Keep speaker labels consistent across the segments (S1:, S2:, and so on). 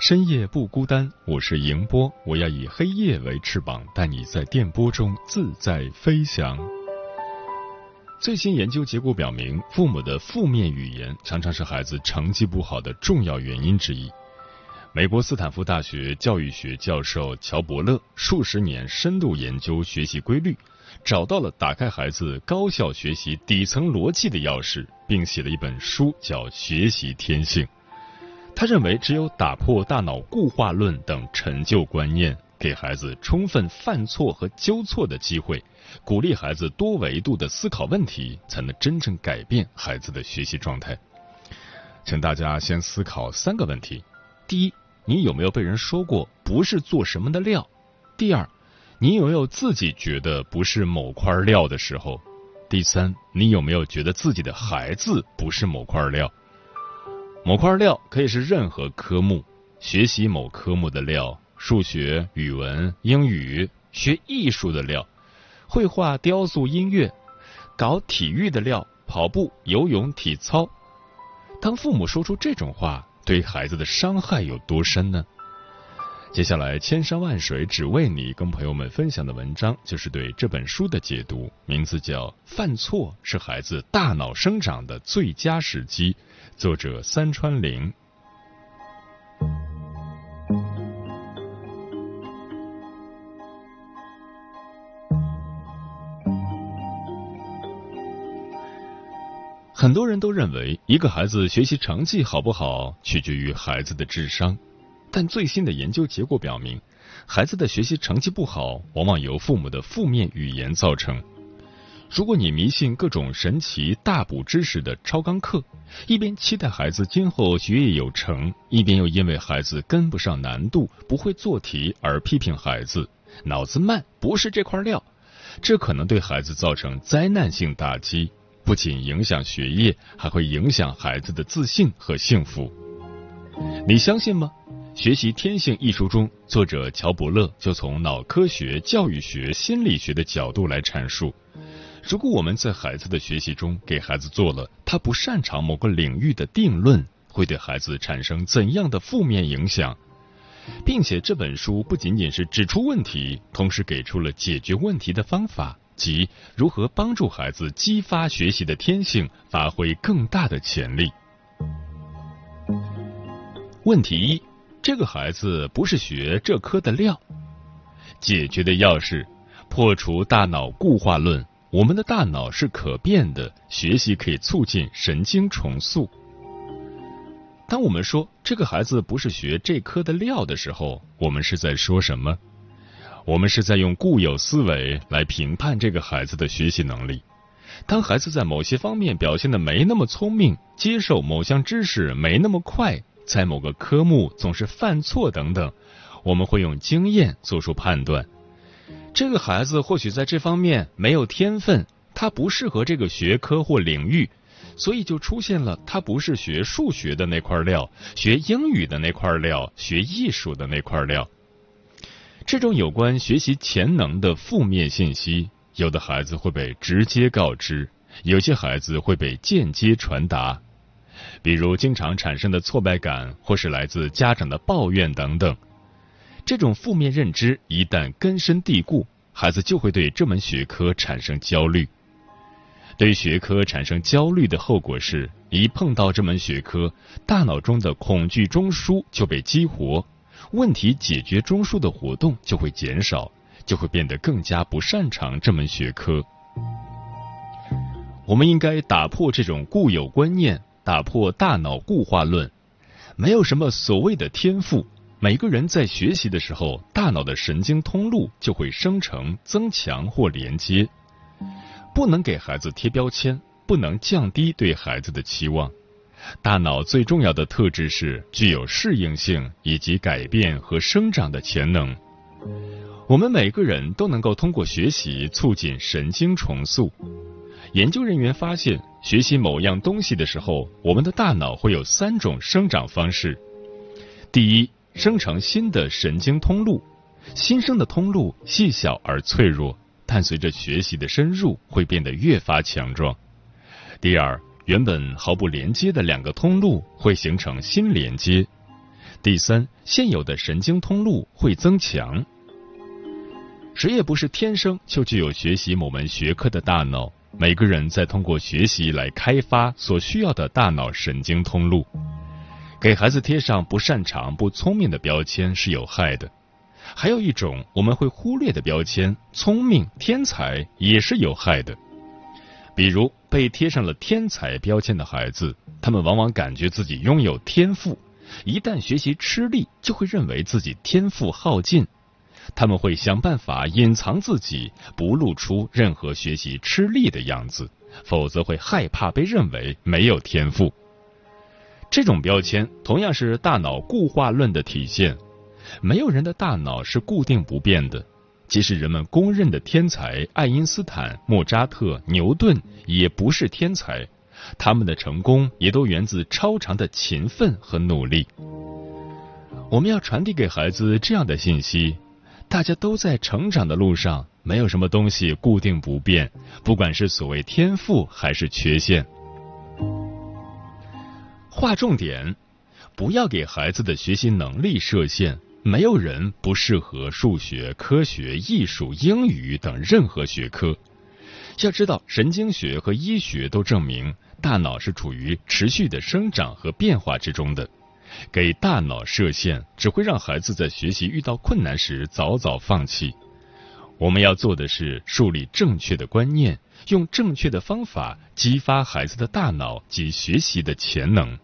S1: 深夜不孤单，我是迎波，我要以黑夜为翅膀，带你在电波中自在飞翔。最新研究结果表明，父母的负面语言常常是孩子成绩不好的重要原因之一。美国斯坦福大学教育学教授乔伯勒数十年深度研究学习规律，找到了打开孩子高效学习底层逻辑的钥匙，并写了一本书，叫《学习天性》。他认为，只有打破大脑固化论等陈旧观念，给孩子充分犯错和纠错的机会，鼓励孩子多维度的思考问题，才能真正改变孩子的学习状态。请大家先思考三个问题：第一，你有没有被人说过不是做什么的料？第二，你有没有自己觉得不是某块料的时候？第三，你有没有觉得自己的孩子不是某块料？某块料可以是任何科目，学习某科目的料，数学、语文、英语；学艺术的料，绘画、雕塑、音乐；搞体育的料，跑步、游泳、体操。当父母说出这种话，对孩子的伤害有多深呢？接下来，千山万水只为你，跟朋友们分享的文章就是对这本书的解读，名字叫《犯错是孩子大脑生长的最佳时机》。作者三川玲。很多人都认为，一个孩子学习成绩好不好，取决于孩子的智商。但最新的研究结果表明，孩子的学习成绩不好，往往由父母的负面语言造成。如果你迷信各种神奇大补知识的超纲课，一边期待孩子今后学业有成，一边又因为孩子跟不上难度、不会做题而批评孩子脑子慢不是这块料，这可能对孩子造成灾难性打击，不仅影响学业，还会影响孩子的自信和幸福。你相信吗？《学习天性》一书中，作者乔伯勒就从脑科学、教育学、心理学的角度来阐述。如果我们在孩子的学习中给孩子做了他不擅长某个领域的定论，会对孩子产生怎样的负面影响？并且这本书不仅仅是指出问题，同时给出了解决问题的方法，即如何帮助孩子激发学习的天性，发挥更大的潜力。问题一：这个孩子不是学这科的料。解决的钥匙：破除大脑固化论。我们的大脑是可变的，学习可以促进神经重塑。当我们说这个孩子不是学这科的料的时候，我们是在说什么？我们是在用固有思维来评判这个孩子的学习能力。当孩子在某些方面表现的没那么聪明，接受某项知识没那么快，在某个科目总是犯错等等，我们会用经验做出判断。这个孩子或许在这方面没有天分，他不适合这个学科或领域，所以就出现了他不是学数学的那块料，学英语的那块料，学艺术的那块料。这种有关学习潜能的负面信息，有的孩子会被直接告知，有些孩子会被间接传达，比如经常产生的挫败感，或是来自家长的抱怨等等。这种负面认知一旦根深蒂固，孩子就会对这门学科产生焦虑。对学科产生焦虑的后果是，一碰到这门学科，大脑中的恐惧中枢就被激活，问题解决中枢的活动就会减少，就会变得更加不擅长这门学科。我们应该打破这种固有观念，打破大脑固化论。没有什么所谓的天赋，每个人在学习的时候，大脑的神经通路就会生成、增强或连接。不能给孩子贴标签，不能降低对孩子的期望。大脑最重要的特质是具有适应性以及改变和生长的潜能。我们每个人都能够通过学习促进神经重塑。研究人员发现，学习某样东西的时候，我们的大脑会有三种生长方式：第一，生成新的神经通路，新生的通路细小而脆弱，但随着学习的深入，会变得越发强壮；第二，原本毫不连接的两个通路会形成新连接；第三，现有的神经通路会增强。谁也不是天生就具有学习某门学科的大脑。每个人在通过学习来开发所需要的大脑神经通路。给孩子贴上不擅长、不聪明的标签是有害的。还有一种我们会忽略的标签——聪明、天才，也是有害的。比如被贴上了天才标签的孩子，他们往往感觉自己拥有天赋，一旦学习吃力，就会认为自己天赋耗尽。他们会想办法隐藏自己，不露出任何学习吃力的样子，否则会害怕被认为没有天赋。这种标签同样是大脑固化论的体现。没有人的大脑是固定不变的，即使人们公认的天才爱因斯坦、莫扎特、牛顿也不是天才，他们的成功也都源自超长的勤奋和努力。我们要传递给孩子这样的信息。大家都在成长的路上，没有什么东西固定不变，不管是所谓天赋还是缺陷。划重点，不要给孩子的学习能力设限。没有人不适合数学、科学、艺术、英语等任何学科。要知道，神经学和医学都证明，大脑是处于持续的生长和变化之中的。给大脑设限，只会让孩子在学习遇到困难时早早放弃。我们要做的是树立正确的观念，用正确的方法激发孩子的大脑及学习的潜能。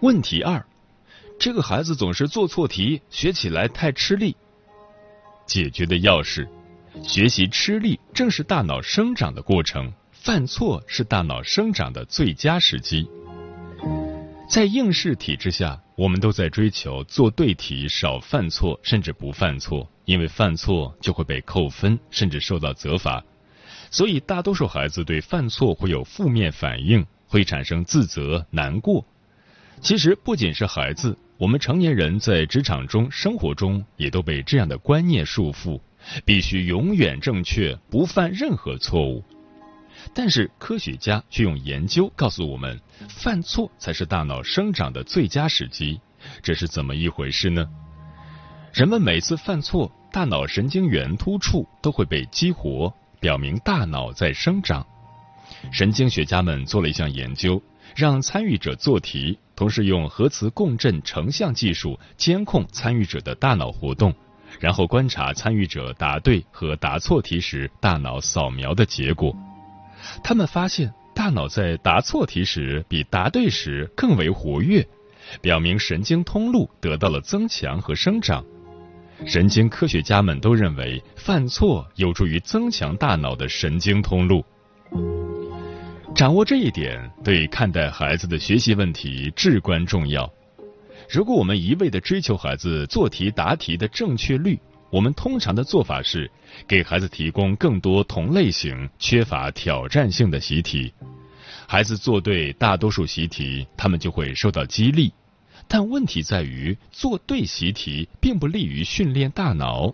S1: 问题二：这个孩子总是做错题，学起来太吃力。解决的钥匙。学习吃力正是大脑生长的过程，犯错是大脑生长的最佳时机。在应试体制下，我们都在追求做对题、少犯错，甚至不犯错，因为犯错就会被扣分，甚至受到责罚。所以，大多数孩子对犯错会有负面反应，会产生自责、难过。其实，不仅是孩子，我们成年人在职场中、生活中也都被这样的观念束缚。必须永远正确，不犯任何错误。但是科学家却用研究告诉我们，犯错才是大脑生长的最佳时机。这是怎么一回事呢？人们每次犯错，大脑神经元突触都会被激活，表明大脑在生长。神经学家们做了一项研究，让参与者做题，同时用核磁共振成像技术监控参与者的大脑活动。然后观察参与者答对和答错题时大脑扫描的结果，他们发现大脑在答错题时比答对时更为活跃，表明神经通路得到了增强和生长。神经科学家们都认为犯错有助于增强大脑的神经通路。掌握这一点对看待孩子的学习问题至关重要。如果我们一味的追求孩子做题答题的正确率，我们通常的做法是给孩子提供更多同类型、缺乏挑战性的习题。孩子做对大多数习题，他们就会受到激励。但问题在于，做对习题并不利于训练大脑。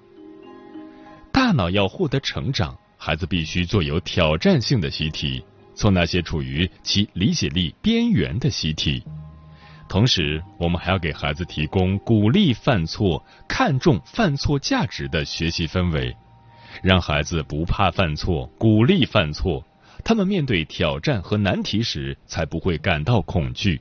S1: 大脑要获得成长，孩子必须做有挑战性的习题，做那些处于其理解力边缘的习题。同时，我们还要给孩子提供鼓励犯错、看重犯错价值的学习氛围，让孩子不怕犯错、鼓励犯错，他们面对挑战和难题时才不会感到恐惧。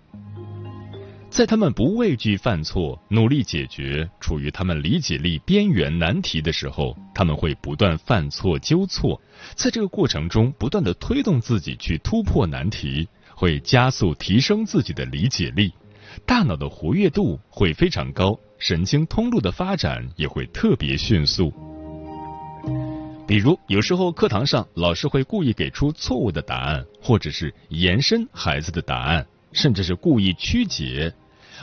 S1: 在他们不畏惧犯错、努力解决处于他们理解力边缘难题的时候，他们会不断犯错纠错，在这个过程中不断的推动自己去突破难题，会加速提升自己的理解力，大脑的活跃度会非常高，神经通路的发展也会特别迅速。比如，有时候课堂上老师会故意给出错误的答案，或者是延伸孩子的答案，甚至是故意曲解。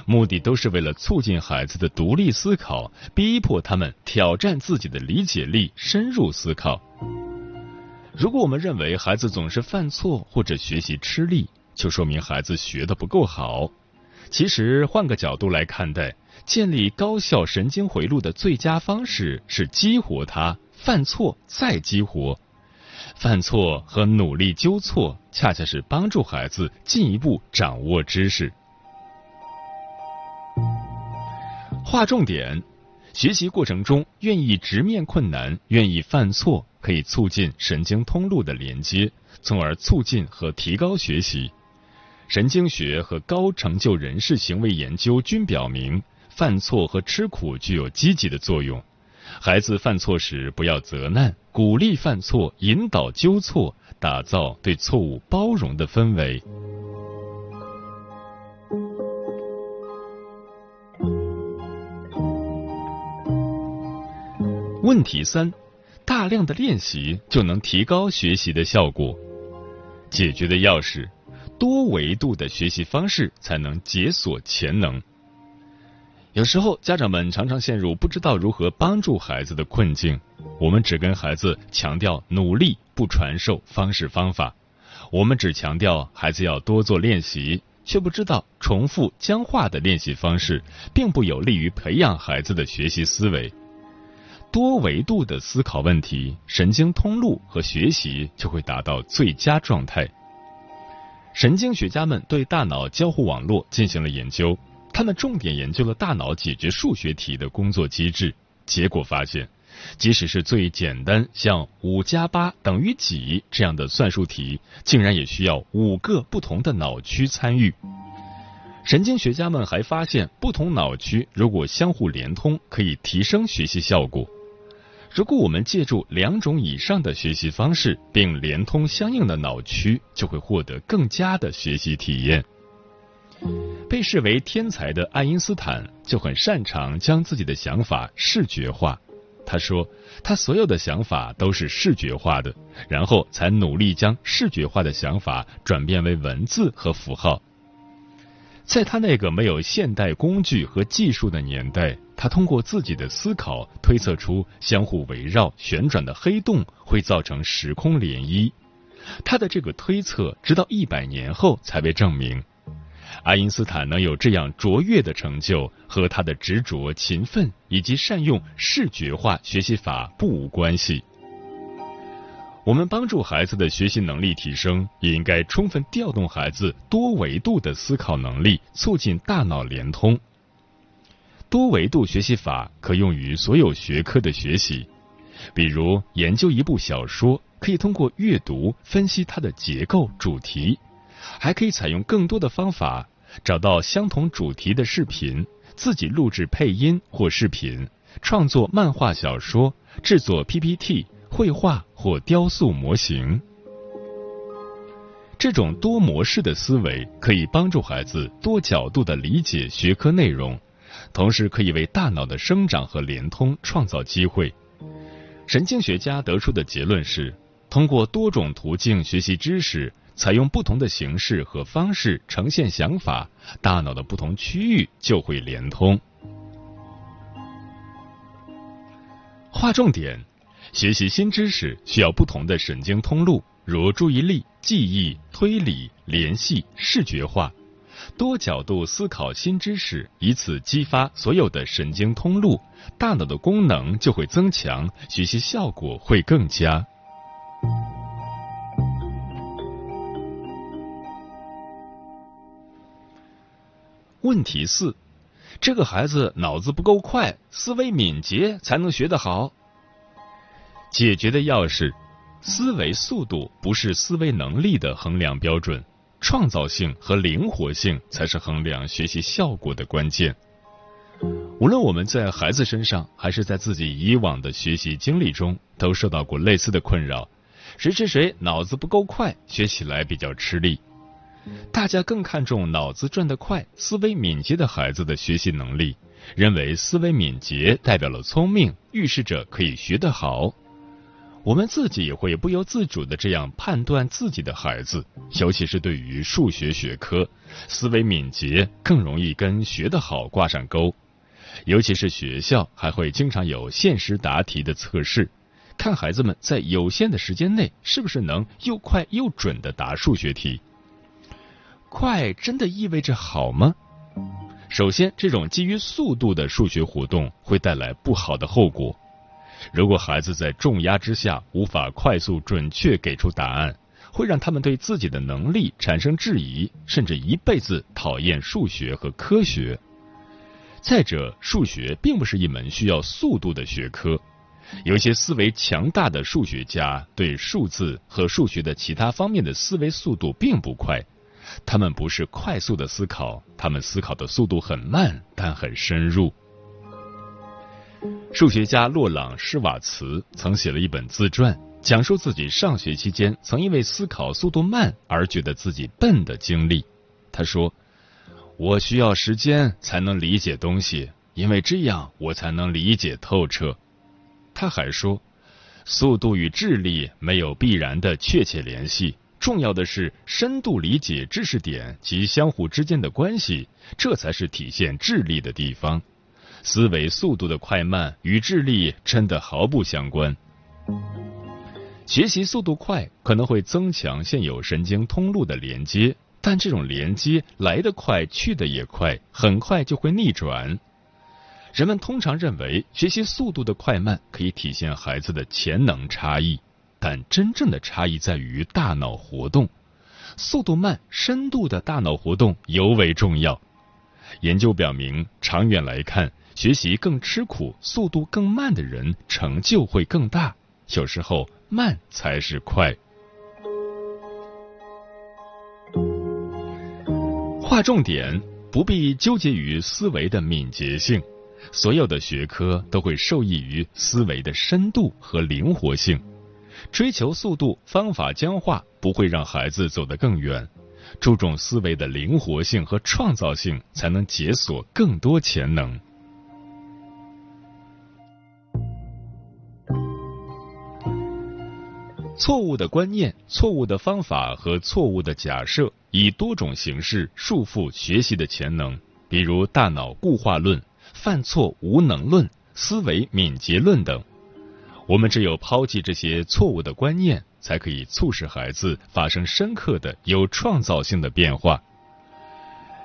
S1: 目的都是为了促进孩子的独立思考，逼迫他们挑战自己的理解力，深入思考。如果我们认为孩子总是犯错或者学习吃力，就说明孩子学的不够好。其实换个角度来看待，建立高效神经回路的最佳方式是激活它，犯错再激活。犯错和努力纠错，恰恰是帮助孩子进一步掌握知识。划重点，学习过程中愿意直面困难、愿意犯错，可以促进神经通路的连接，从而促进和提高学习。神经学和高成就人士行为研究均表明，犯错和吃苦具有积极的作用。孩子犯错时不要责难，鼓励犯错，引导纠错，打造对错误包容的氛围。问题三：大量的练习就能提高学习的效果。解决的钥匙：多维度的学习方式才能解锁潜能。有时候，家长们常常陷入不知道如何帮助孩子的困境。我们只跟孩子强调努力，不传授方式方法；我们只强调孩子要多做练习，却不知道重复僵化的练习方式并不有利于培养孩子的学习思维。多维度的思考问题，神经通路和学习就会达到最佳状态。神经学家们对大脑交互网络进行了研究，他们重点研究了大脑解决数学题的工作机制。结果发现，即使是最简单像五加八等于几这样的算术题，竟然也需要五个不同的脑区参与。神经学家们还发现，不同脑区如果相互连通，可以提升学习效果。如果我们借助两种以上的学习方式，并连通相应的脑区，就会获得更佳的学习体验。被视为天才的爱因斯坦就很擅长将自己的想法视觉化。他说，他所有的想法都是视觉化的，然后才努力将视觉化的想法转变为文字和符号。在他那个没有现代工具和技术的年代，他通过自己的思考推测出相互围绕旋转的黑洞会造成时空涟漪。他的这个推测直到一百年后才被证明。爱因斯坦能有这样卓越的成就，和他的执着、勤奋以及善用视觉化学习法不无关系。我们帮助孩子的学习能力提升，也应该充分调动孩子多维度的思考能力，促进大脑连通。多维度学习法可用于所有学科的学习，比如研究一部小说，可以通过阅读分析它的结构、主题，还可以采用更多的方法，找到相同主题的视频，自己录制配音或视频，创作漫画小说，制作 PPT。绘画或雕塑模型，这种多模式的思维可以帮助孩子多角度的理解学科内容，同时可以为大脑的生长和连通创造机会。神经学家得出的结论是：通过多种途径学习知识，采用不同的形式和方式呈现想法，大脑的不同区域就会连通。划重点。学习新知识需要不同的神经通路，如注意力、记忆、推理、联系、视觉化，多角度思考新知识，以此激发所有的神经通路，大脑的功能就会增强，学习效果会更佳。问题四：这个孩子脑子不够快，思维敏捷才能学得好。解决的钥匙：思维速度不是思维能力的衡量标准，创造性和灵活性才是衡量学习效果的关键。无论我们在孩子身上，还是在自己以往的学习经历中，都受到过类似的困扰：谁谁谁脑子不够快，学起来比较吃力。大家更看重脑子转得快、思维敏捷的孩子的学习能力，认为思维敏捷代表了聪明，预示着可以学得好。我们自己也会不由自主的这样判断自己的孩子，尤其是对于数学学科，思维敏捷更容易跟学得好挂上钩。尤其是学校还会经常有限时答题的测试，看孩子们在有限的时间内是不是能又快又准的答数学题。快真的意味着好吗？首先，这种基于速度的数学活动会带来不好的后果。如果孩子在重压之下无法快速准确给出答案，会让他们对自己的能力产生质疑，甚至一辈子讨厌数学和科学。再者，数学并不是一门需要速度的学科，有些思维强大的数学家对数字和数学的其他方面的思维速度并不快，他们不是快速的思考，他们思考的速度很慢，但很深入。数学家洛朗·施瓦茨曾写了一本自传，讲述自己上学期间曾因为思考速度慢而觉得自己笨的经历。他说：“我需要时间才能理解东西，因为这样我才能理解透彻。”他还说：“速度与智力没有必然的确切联系，重要的是深度理解知识点及相互之间的关系，这才是体现智力的地方。”思维速度的快慢与智力真的毫不相关。学习速度快可能会增强现有神经通路的连接，但这种连接来得快去得也快，很快就会逆转。人们通常认为学习速度的快慢可以体现孩子的潜能差异，但真正的差异在于大脑活动。速度慢、深度的大脑活动尤为重要。研究表明，长远来看。学习更吃苦、速度更慢的人，成就会更大。有时候慢才是快。划重点，不必纠结于思维的敏捷性。所有的学科都会受益于思维的深度和灵活性。追求速度、方法僵化，不会让孩子走得更远。注重思维的灵活性和创造性，才能解锁更多潜能。错误的观念、错误的方法和错误的假设，以多种形式束缚学习的潜能，比如大脑固化论、犯错无能论、思维敏捷论等。我们只有抛弃这些错误的观念，才可以促使孩子发生深刻的、有创造性的变化。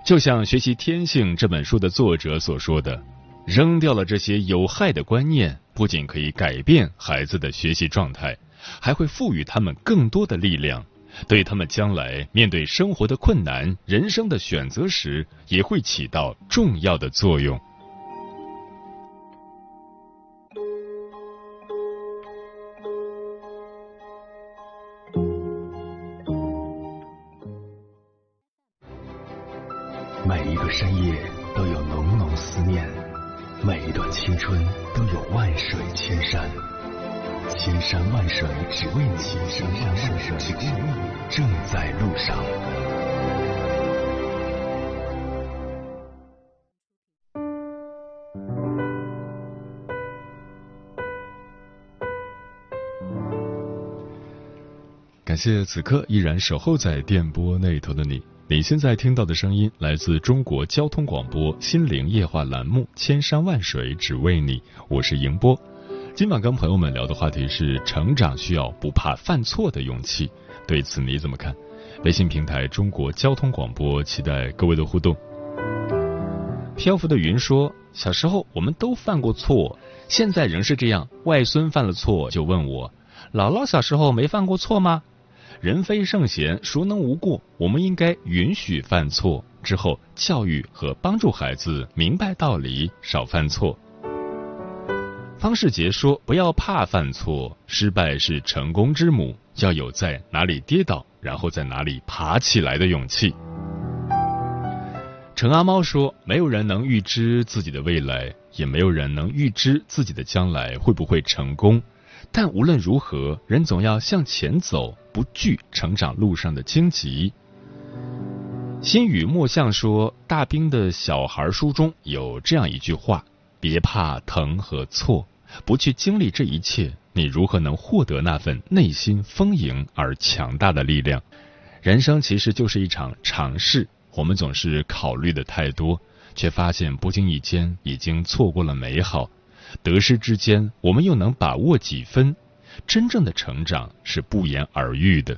S1: 就像《学习天性》这本书的作者所说的：“扔掉了这些有害的观念，不仅可以改变孩子的学习状态。”还会赋予他们更多的力量，对他们将来面对生活的困难、人生的选择时，也会起到重要的作用。
S2: 只为你，千山万水只为你，正在路上。
S1: 感谢此刻依然守候在电波那头的你。你现在听到的声音来自中国交通广播心灵夜话栏目《千山万水只为你》，我是迎波。今晚跟朋友们聊的话题是成长需要不怕犯错的勇气，对此你怎么看？微信平台中国交通广播期待各位的互动。漂浮的云说：“小时候我们都犯过错，现在仍是这样。外孙犯了错就问我，姥姥小时候没犯过错吗？人非圣贤，孰能无过？我们应该允许犯错，之后教育和帮助孩子明白道理，少犯错。”方世杰说：“不要怕犯错，失败是成功之母，要有在哪里跌倒，然后在哪里爬起来的勇气。”陈阿猫说：“没有人能预知自己的未来，也没有人能预知自己的将来会不会成功。但无论如何，人总要向前走，不惧成长路上的荆棘。”心语墨象说：“大兵的小孩书中有这样一句话：别怕疼和错，不去经历这一切，你如何能获得那份内心丰盈而强大的力量？人生其实就是一场尝试，我们总是考虑的太多，却发现不经意间已经错过了美好。得失之间，我们又能把握几分？真正的成长是不言而喻的。”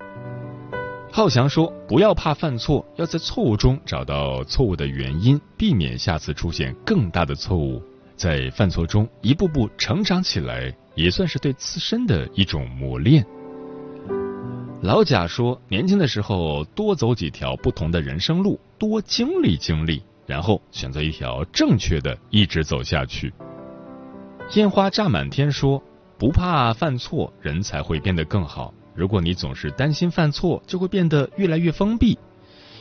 S1: 浩翔说：“不要怕犯错，要在错误中找到错误的原因，避免下次出现更大的错误。在犯错中一步步成长起来，也算是对自身的一种磨练。”老贾说：“年轻的时候多走几条不同的人生路，多经历经历，然后选择一条正确的，一直走下去。”烟花炸满天说：“不怕犯错，人才会变得更好。”如果你总是担心犯错，就会变得越来越封闭。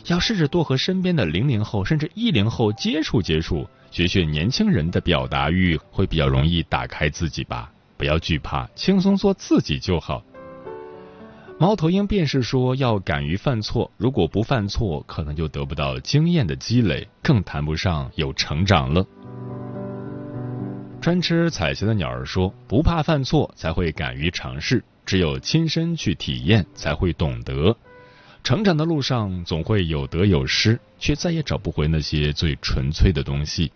S1: 要试着多和身边的零零后甚至一零后接触接触，学学年轻人的表达欲，会比较容易打开自己吧。不要惧怕，轻松做自己就好。猫头鹰便是说要敢于犯错，如果不犯错，可能就得不到经验的积累，更谈不上有成长了。专吃彩霞的鸟儿说：“不怕犯错，才会敢于尝试。”只有亲身去体验，才会懂得。成长的路上总会有得有失，却再也找不回那些最纯粹的东西。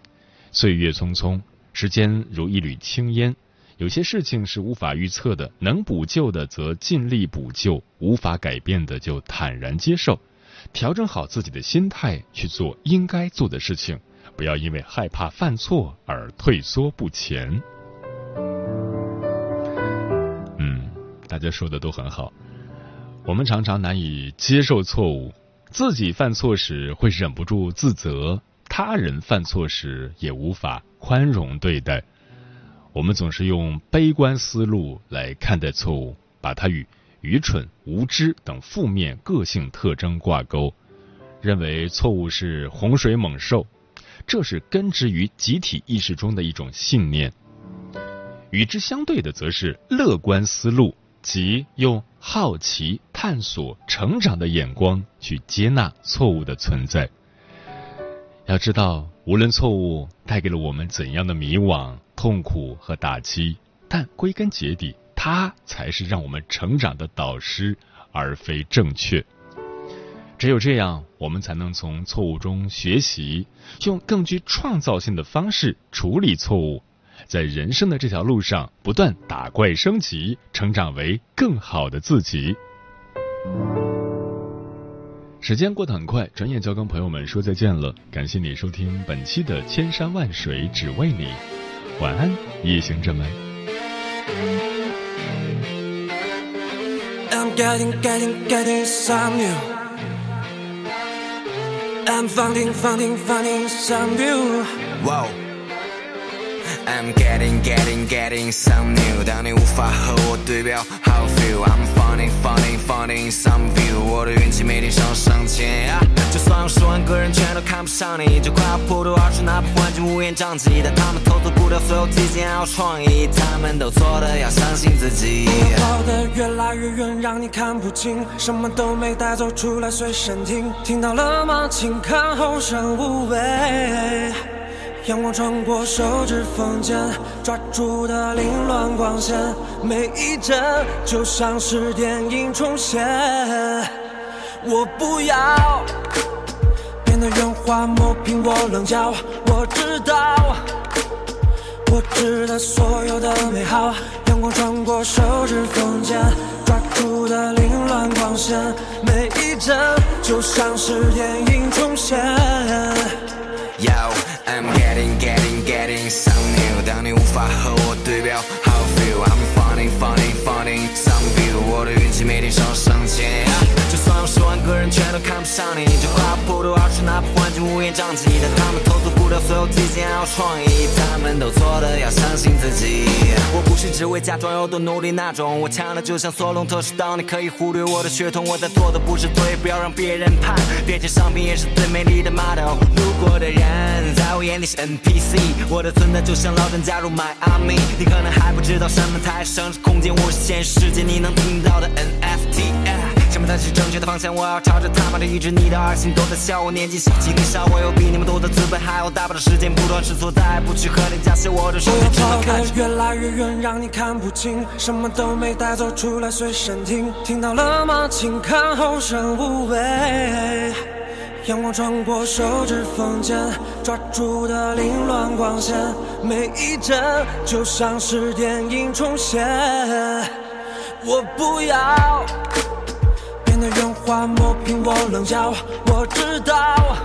S1: 岁月匆匆，时间如一缕青烟。有些事情是无法预测的，能补救的则尽力补救，无法改变的就坦然接受。调整好自己的心态，去做应该做的事情，不要因为害怕犯错而退缩不前。嗯大家说的都很好，我们常常难以接受错误，自己犯错时会忍不住自责，他人犯错时也无法宽容对待。我们总是用悲观思路来看待错误，把它与愚蠢、无知等负面个性特征挂钩，认为错误是洪水猛兽，这是根植于集体意识中的一种信念。与之相对的，则是乐观思路。即用好奇、探索、成长的眼光去接纳错误的存在。要知道，无论错误带给了我们怎样的迷惘、痛苦和打击，但归根结底，它才是让我们成长的导师，而非正确。只有这样，我们才能从错误中学习，用更具创造性的方式处理错误。在人生的这条路上，不断打怪升级，成长为更好的自己。时间过得很快，转眼就要跟朋友们说再见了。感谢你收听本期的《千山万水只为你》，晚安，夜行者们。
S3: I'm I'm getting getting getting some new，当你无法和我对标，How feel？I'm finding finding finding some view，我的运气每天上上签。就算有十万个人全都看不上你，就快要破土而出，哪怕环境乌烟瘴气，但他们偷偷不掉所有体检还有创意，他们都错的，要相信自己。跑得越来越远，让你看不清，什么都没带走，出来随身听，听到了吗？请看后生无畏。阳光穿过手指缝间，抓住的凌乱光线，每一帧就像是电影重现。我不要变得圆滑，磨平我棱角。我知道，我值得所有的美好。阳光穿过手指缝间，抓住的凌乱光线，每一帧就像是电影重现。I'm new，当你无法和我对标，How feel？I'm finding finding finding some view，我的运气每天上上签。十万个人全都看不上你，就快要破土而出，哪怕环境乌烟瘴气，但他们投资不了所有激情还有创意，他们都错的，要相信自己。我不是只会假装有多努力那种，我强的就像索隆特士当，你可以忽略我的血统，我在做的不是对，不要让别人判，变成商品也是最美丽的 model。路过的人在我眼里是 NPC，我的存在就像老郑加入 My Army，你可能还不知道什么才是生殖空间，我是现实世界你能听到的 NFT。什么才是正确的方向？我要朝着他妈的一直你的二心都在笑我年纪小气，你少，我有比你们多的资本，还有大把的时间不断试错，再不去和你假设我的手
S4: 我要
S3: 机只能
S4: 跑
S3: 看。
S4: 越来越远，让你看不清，什么都没带走，出来随身听。听到了吗？请看后生无畏。阳光穿过手指缝间，抓住的凌乱光线，每一帧就像是电影重现。我不要变得圆滑磨平我棱角，我知道。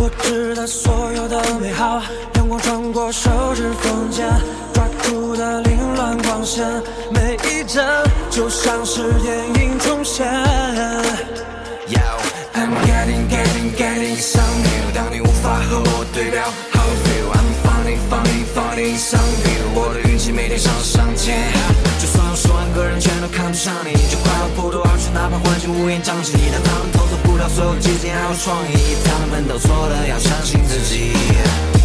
S4: 我知道所有的美好，阳光穿过手指缝间，抓住的凌乱光线，每一帧就像是电影重现。
S3: Yo, I'm getting, getting, getting some new。当你无法和我对标，How you feel? I'm finding, finding, finding some view。我的运气每天上上签。就算有十万个人全都看不上你，就快要破土哪怕环境乌烟瘴气，但他们偷走不了所有激情还有创意，他们都错了，要相信自己。